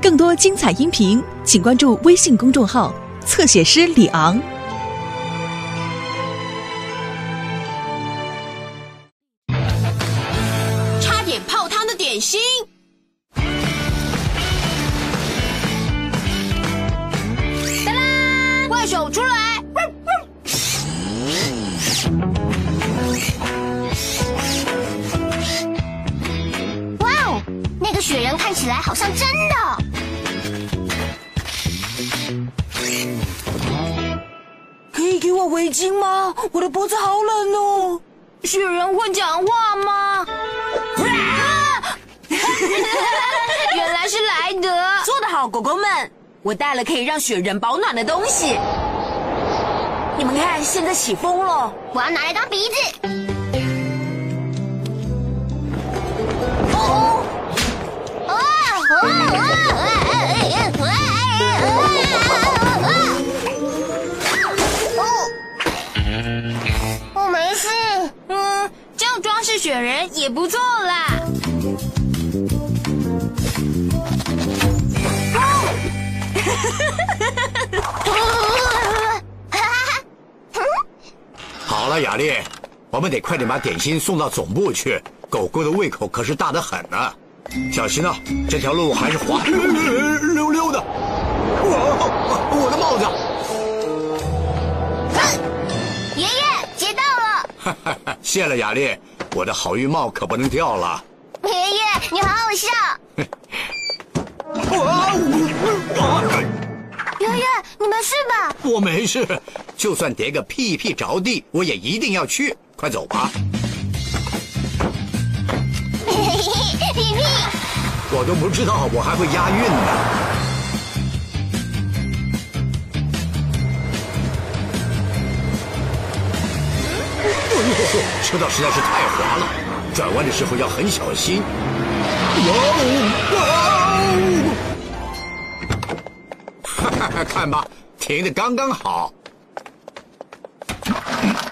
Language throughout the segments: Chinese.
更多精彩音频，请关注微信公众号“侧写师李昂”。差点泡汤的点心。哒啦！怪手出！好像真的。可以给我围巾吗？我的脖子好冷哦。雪人会讲话吗？原来是莱德。做得好，狗狗们！我带了可以让雪人保暖的东西。你们看，现在起风了。我要拿来当鼻子。这雪人也不错啦。好了，雅丽，我们得快点把点心送到总部去。狗狗的胃口可是大得很呢。小心啊，这条路还是滑溜溜的。哇，我的帽子！爷爷接到了。哈哈哈，谢了，雅丽，我的好运帽可不能掉了。爷爷，你好好笑。爷爷，你没事吧？我没事，就算叠个屁屁着地，我也一定要去。快走吧。屁屁，我都不知道我还会押韵呢。车道实在是太滑了，转弯的时候要很小心。哇哦！哈哈哈，看吧，停的刚刚好。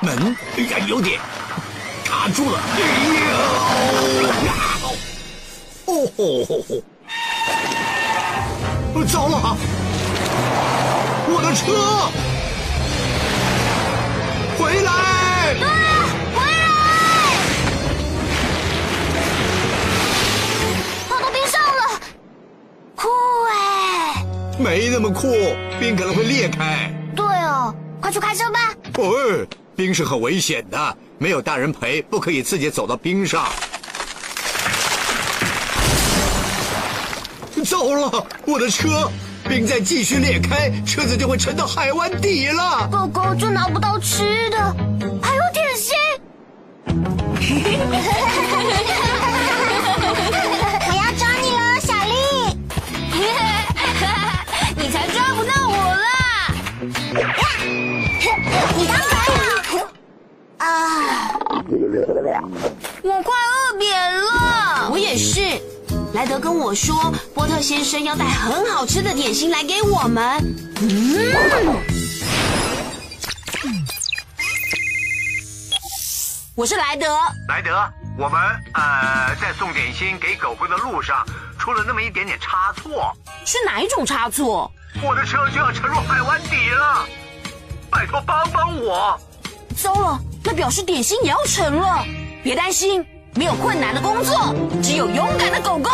门，哎呀，有点卡住了。哎呀！哦吼吼吼！糟了，我的车！回来！没那么酷，冰可能会裂开。对哦，快去开车吧。哎，冰是很危险的，没有大人陪，不可以自己走到冰上。糟了，我的车！冰再继续裂开，车子就会沉到海湾底了。狗狗就拿不到吃的，跟我说，波特先生要带很好吃的点心来给我们。嗯，我是莱德。莱德，我们呃在送点心给狗狗的路上出了那么一点点差错，是哪一种差错？我的车就要沉入海湾底了，拜托帮帮我！糟了，那表示点心也要沉了。别担心。没有困难的工作，只有勇敢的狗狗。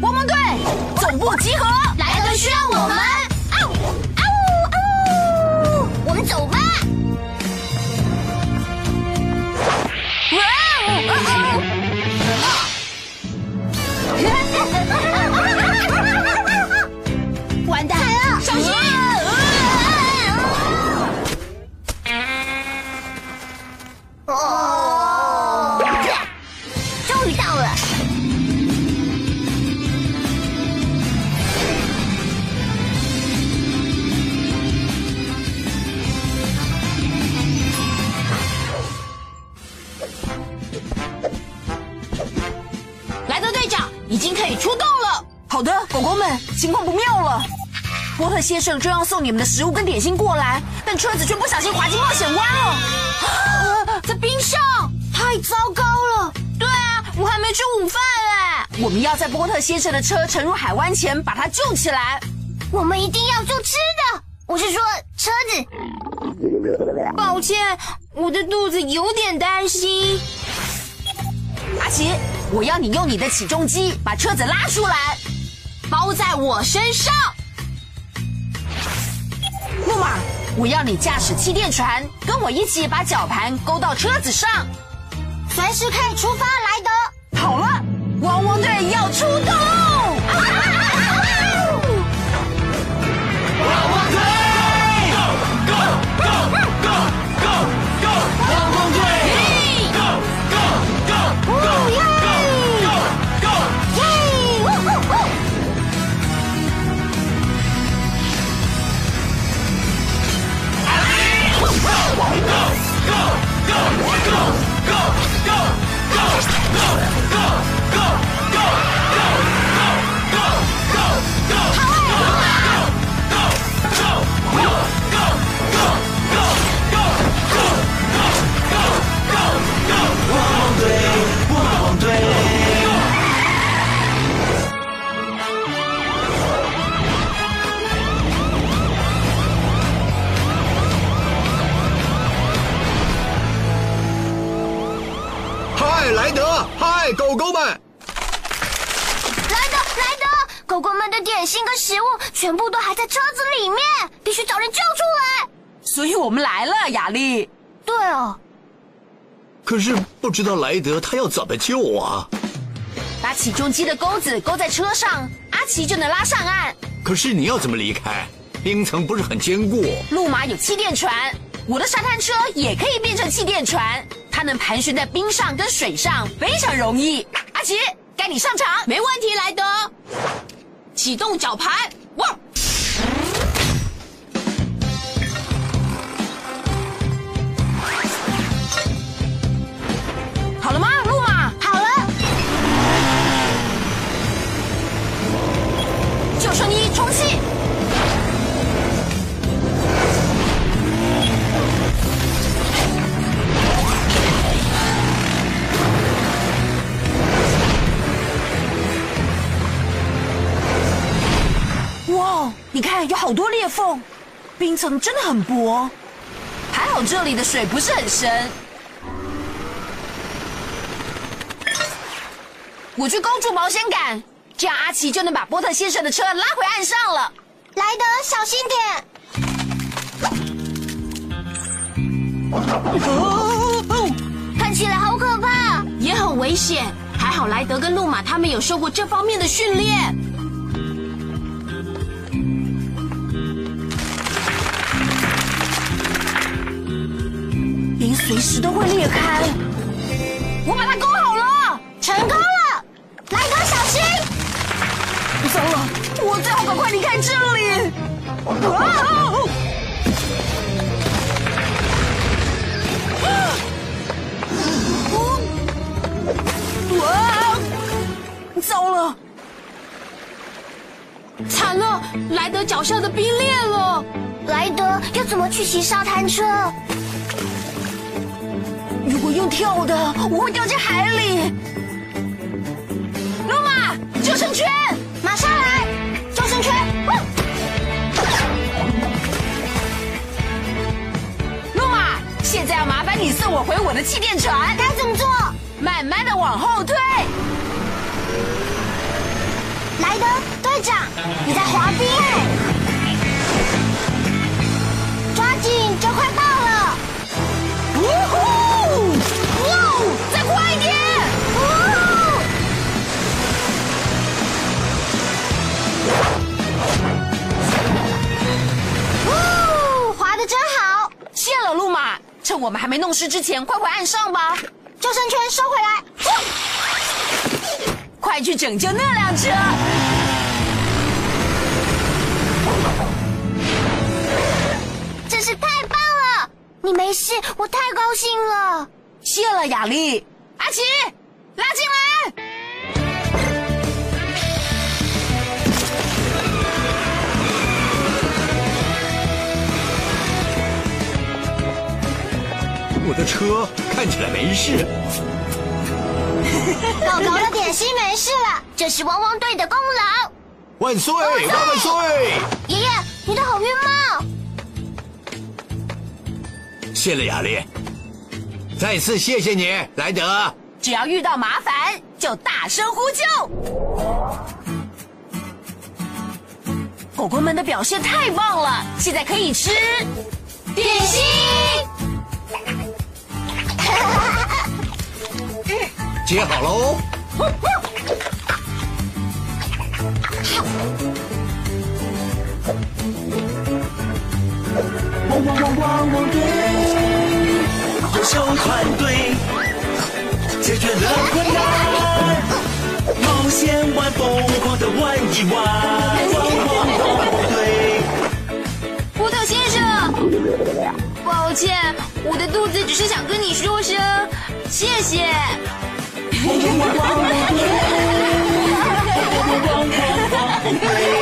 汪汪队，总部集合，莱德需要我们。情况不妙了。波特先生正要送你们的食物跟点心过来但车子却不小心滑进冒险湾了。啊在冰上太糟糕了。对啊我还没吃午饭哎我们要在波特先生的车沉入海湾前把他救起来。我们一定要做吃的。我是说车子。抱歉我的肚子有点担心。阿奇我要你用你的起重机把车子拉出来。包在我身上。木马，我要你驾驶气垫船，跟我一起把绞盘勾到车子上。随时可以出发，莱德。心跟食物全部都还在车子里面，必须找人救出来。所以我们来了，雅丽。对哦，可是不知道莱德他要怎么救啊？把起重机的钩子勾在车上，阿奇就能拉上岸。可是你要怎么离开？冰层不是很坚固。路马有气垫船，我的沙滩车也可以变成气垫船，它能盘旋在冰上跟水上，非常容易。阿奇，该你上场。没问题，莱德。启动绞盘，哇！好了吗，冰层真的很薄。还好这里的水不是很深。我去勾住保险杆，这样阿奇就能把波特先生的车拉回岸上了。莱德，小心点。哦，看起来好可怕。也很危险。还好莱德跟路马他们有受过这方面的训练。随时都会裂开。我把它勾好了，成功了，莱德，小心！糟了，我最好赶快离开这里。啊！哇！糟了，惨了，莱德脚下的冰裂了。莱德要怎么去骑沙滩车？跳的，我会掉进海里。罗马，救生圈！马上来，救生圈！哇路马，现在要麻烦你送我回我的气垫船。该怎么做？慢慢的往后退。莱德队长，你在滑趁我们还没弄湿之前，快回岸上吧。救生圈收回来！快去拯救那辆车！真是太棒了！你没事，我太高兴了。谢了，雅丽。阿奇，拉进来！我的车看起来没事。狗狗的点心没事了，这是汪汪队的功劳。万岁！万万岁！爷爷，你的好运帽。谢了，雅丽。再次谢谢你，莱德。只要遇到麻烦，就大声呼救。狗狗们的表现太棒了，现在可以吃点心。接好喽。汪汪汪汪汪队，优秀团队解决了困难，冒险玩疯狂的玩一玩，汪汪汪汪队。葡萄先生，抱歉，我的肚子只是想跟你说声谢谢。旺旺旺旺旺旺旺旺旺旺